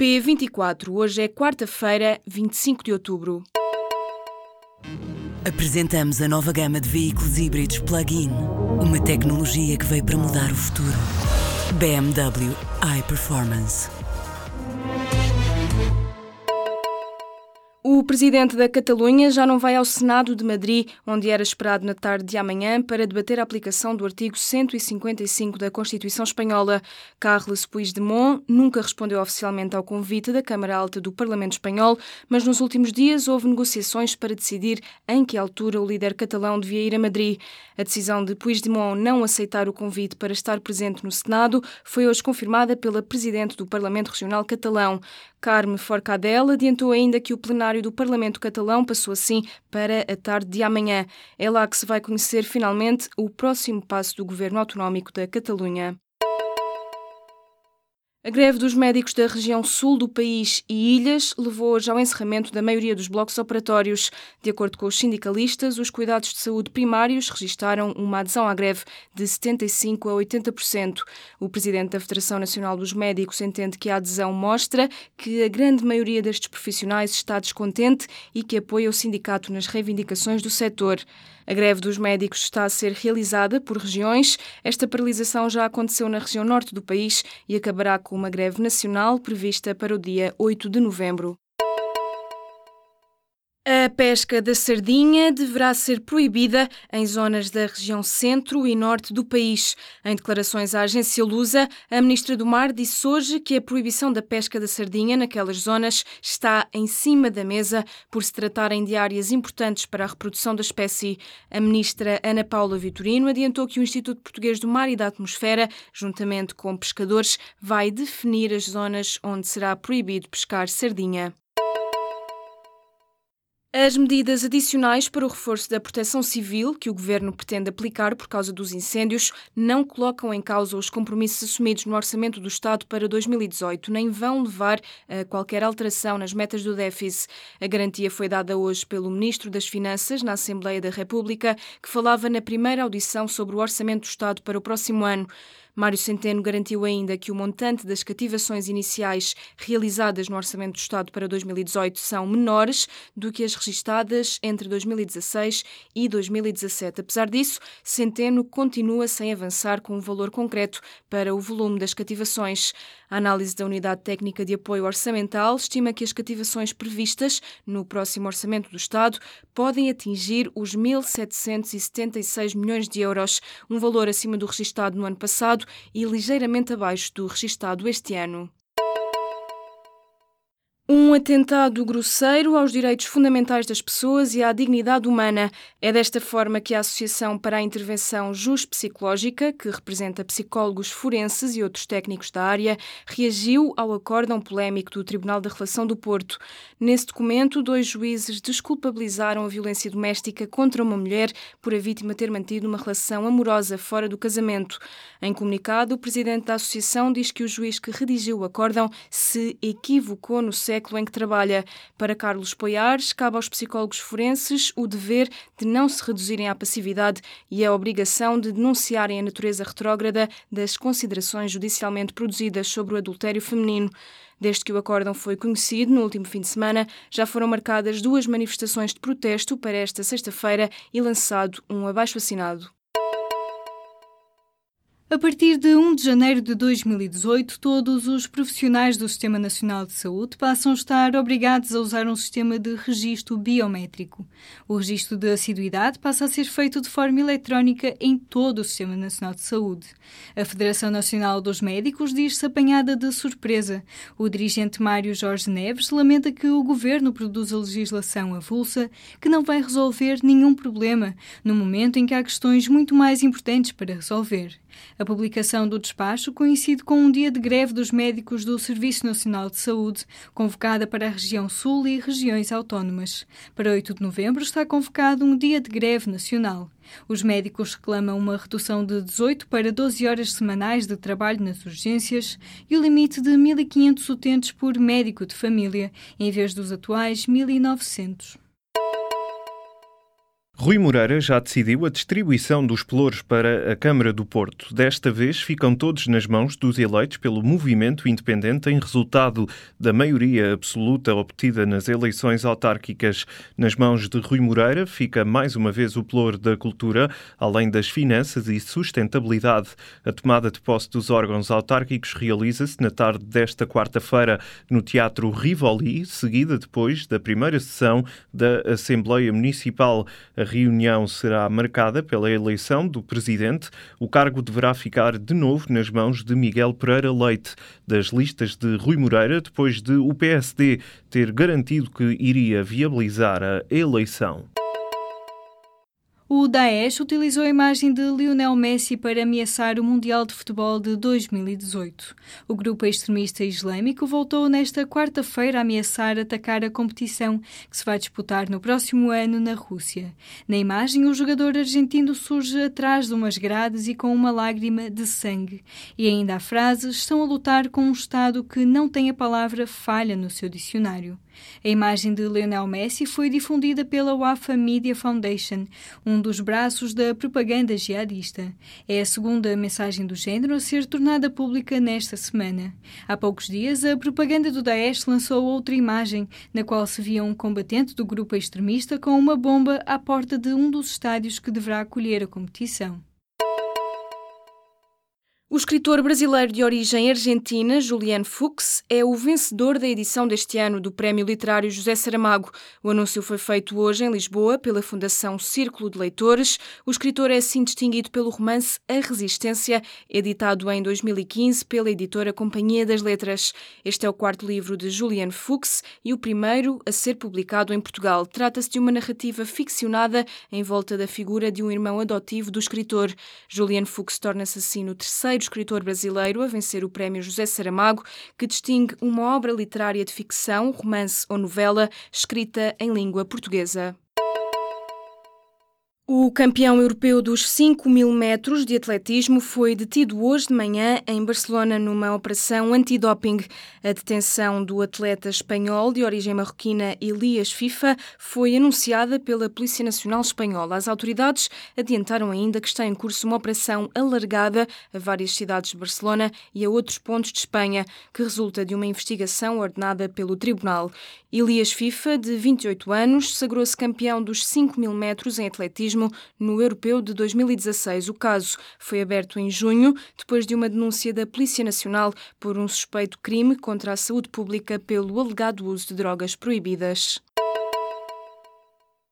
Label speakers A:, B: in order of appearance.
A: P24, hoje é quarta-feira, 25 de outubro.
B: Apresentamos a nova gama de veículos híbridos plug-in. Uma tecnologia que veio para mudar o futuro. BMW iPerformance.
A: O presidente da Catalunha já não vai ao Senado de Madrid, onde era esperado na tarde de amanhã para debater a aplicação do artigo 155 da Constituição Espanhola. Carles Puigdemont nunca respondeu oficialmente ao convite da Câmara Alta do Parlamento Espanhol, mas nos últimos dias houve negociações para decidir em que altura o líder catalão devia ir a Madrid. A decisão de Puigdemont não aceitar o convite para estar presente no Senado foi hoje confirmada pela presidente do Parlamento Regional Catalão. Carme Forcadell adiantou ainda que o plenário do Parlamento catalão passou assim para a tarde de amanhã. É lá que se vai conhecer finalmente o próximo passo do governo autonómico da Catalunha. A greve dos médicos da região sul do país e ilhas levou hoje ao encerramento da maioria dos blocos operatórios. De acordo com os sindicalistas, os cuidados de saúde primários registaram uma adesão à greve de 75% a 80%. O presidente da Federação Nacional dos Médicos entende que a adesão mostra que a grande maioria destes profissionais está descontente e que apoia o sindicato nas reivindicações do setor. A greve dos médicos está a ser realizada por regiões. Esta paralisação já aconteceu na região norte do país e acabará com uma greve nacional prevista para o dia 8 de novembro. A pesca da sardinha deverá ser proibida em zonas da região centro e norte do país. Em declarações à agência Lusa, a ministra do Mar disse hoje que a proibição da pesca da sardinha naquelas zonas está em cima da mesa por se tratarem de áreas importantes para a reprodução da espécie. A ministra Ana Paula Vitorino adiantou que o Instituto Português do Mar e da Atmosfera, juntamente com pescadores, vai definir as zonas onde será proibido pescar sardinha. As medidas adicionais para o reforço da proteção civil que o governo pretende aplicar por causa dos incêndios não colocam em causa os compromissos assumidos no orçamento do Estado para 2018, nem vão levar a qualquer alteração nas metas do déficit. A garantia foi dada hoje pelo Ministro das Finanças na Assembleia da República, que falava na primeira audição sobre o orçamento do Estado para o próximo ano. Mário Centeno garantiu ainda que o montante das cativações iniciais realizadas no Orçamento do Estado para 2018 são menores do que as registadas entre 2016 e 2017. Apesar disso, Centeno continua sem avançar com um valor concreto para o volume das cativações. A análise da Unidade Técnica de Apoio Orçamental estima que as cativações previstas no próximo Orçamento do Estado podem atingir os 1.776 milhões de euros, um valor acima do registado no ano passado e ligeiramente abaixo do registado este ano. Um atentado grosseiro aos direitos fundamentais das pessoas e à dignidade humana. É desta forma que a Associação para a Intervenção Jus Psicológica, que representa psicólogos forenses e outros técnicos da área, reagiu ao acórdão polémico do Tribunal da Relação do Porto. Nesse documento, dois juízes desculpabilizaram a violência doméstica contra uma mulher por a vítima ter mantido uma relação amorosa fora do casamento. Em comunicado, o presidente da associação diz que o juiz que redigiu o acórdão se equivocou no século século em que trabalha. Para Carlos Poiares, cabe aos psicólogos forenses o dever de não se reduzirem à passividade e a obrigação de denunciarem a natureza retrógrada das considerações judicialmente produzidas sobre o adultério feminino. Desde que o acórdão foi conhecido, no último fim de semana, já foram marcadas duas manifestações de protesto para esta sexta-feira e lançado um abaixo-assinado.
C: A partir de 1 de janeiro de 2018, todos os profissionais do Sistema Nacional de Saúde passam a estar obrigados a usar um sistema de registro biométrico. O registro de assiduidade passa a ser feito de forma eletrónica em todo o Sistema Nacional de Saúde. A Federação Nacional dos Médicos diz-se apanhada de surpresa. O dirigente Mário Jorge Neves lamenta que o governo produza legislação avulsa que não vai resolver nenhum problema, no momento em que há questões muito mais importantes para resolver. A publicação do despacho coincide com um dia de greve dos médicos do Serviço Nacional de Saúde, convocada para a região Sul e regiões autónomas. Para 8 de novembro está convocado um dia de greve nacional. Os médicos reclamam uma redução de 18 para 12 horas semanais de trabalho nas urgências e o limite de 1.500 utentes por médico de família, em vez dos atuais 1.900.
D: Rui Moreira já decidiu a distribuição dos pelouros para a Câmara do Porto. Desta vez ficam todos nas mãos dos eleitos pelo movimento independente em resultado da maioria absoluta obtida nas eleições autárquicas. Nas mãos de Rui Moreira fica mais uma vez o pelouro da cultura, além das finanças e sustentabilidade. A tomada de posse dos órgãos autárquicos realiza-se na tarde desta quarta-feira no Teatro Rivoli, seguida depois da primeira sessão da Assembleia Municipal. A reunião será marcada pela eleição do presidente. O cargo deverá ficar de novo nas mãos de Miguel Pereira Leite, das listas de Rui Moreira, depois de o PSD ter garantido que iria viabilizar a eleição.
C: O Daesh utilizou a imagem de Lionel Messi para ameaçar o Mundial de Futebol de 2018. O grupo extremista islâmico voltou nesta quarta-feira a ameaçar atacar a competição que se vai disputar no próximo ano na Rússia. Na imagem, o jogador argentino surge atrás de umas grades e com uma lágrima de sangue. E ainda a frase: estão a lutar com um Estado que não tem a palavra falha no seu dicionário. A imagem de Lionel Messi foi difundida pela Wafa Media Foundation, um dos braços da propaganda jihadista. É a segunda mensagem do género a ser tornada pública nesta semana. Há poucos dias, a propaganda do Daesh lançou outra imagem, na qual se via um combatente do grupo extremista com uma bomba à porta de um dos estádios que deverá acolher a competição.
A: O escritor brasileiro de origem argentina, Julian Fuchs, é o vencedor da edição deste ano do Prémio Literário José Saramago. O anúncio foi feito hoje em Lisboa pela Fundação Círculo de Leitores. O escritor é assim distinguido pelo romance A Resistência, editado em 2015 pela editora Companhia das Letras. Este é o quarto livro de Julian Fuchs e o primeiro a ser publicado em Portugal. Trata-se de uma narrativa ficcionada em volta da figura de um irmão adotivo do escritor. Julian Fuchs torna-se assim no terceiro primeiro escritor brasileiro a vencer o prémio José Saramago, que distingue uma obra literária de ficção, romance ou novela escrita em língua portuguesa. O campeão europeu dos 5 mil metros de atletismo foi detido hoje de manhã em Barcelona numa operação antidoping. A detenção do atleta espanhol de origem marroquina Elias FIFA foi anunciada pela Polícia Nacional Espanhola. As autoridades adiantaram ainda que está em curso uma operação alargada a várias cidades de Barcelona e a outros pontos de Espanha, que resulta de uma investigação ordenada pelo Tribunal. Elias FIFA, de 28 anos, sagrou-se campeão dos 5 mil metros em atletismo no Europeu de 2016. O caso foi aberto em junho, depois de uma denúncia da Polícia Nacional por um suspeito crime contra a saúde pública pelo alegado uso de drogas proibidas.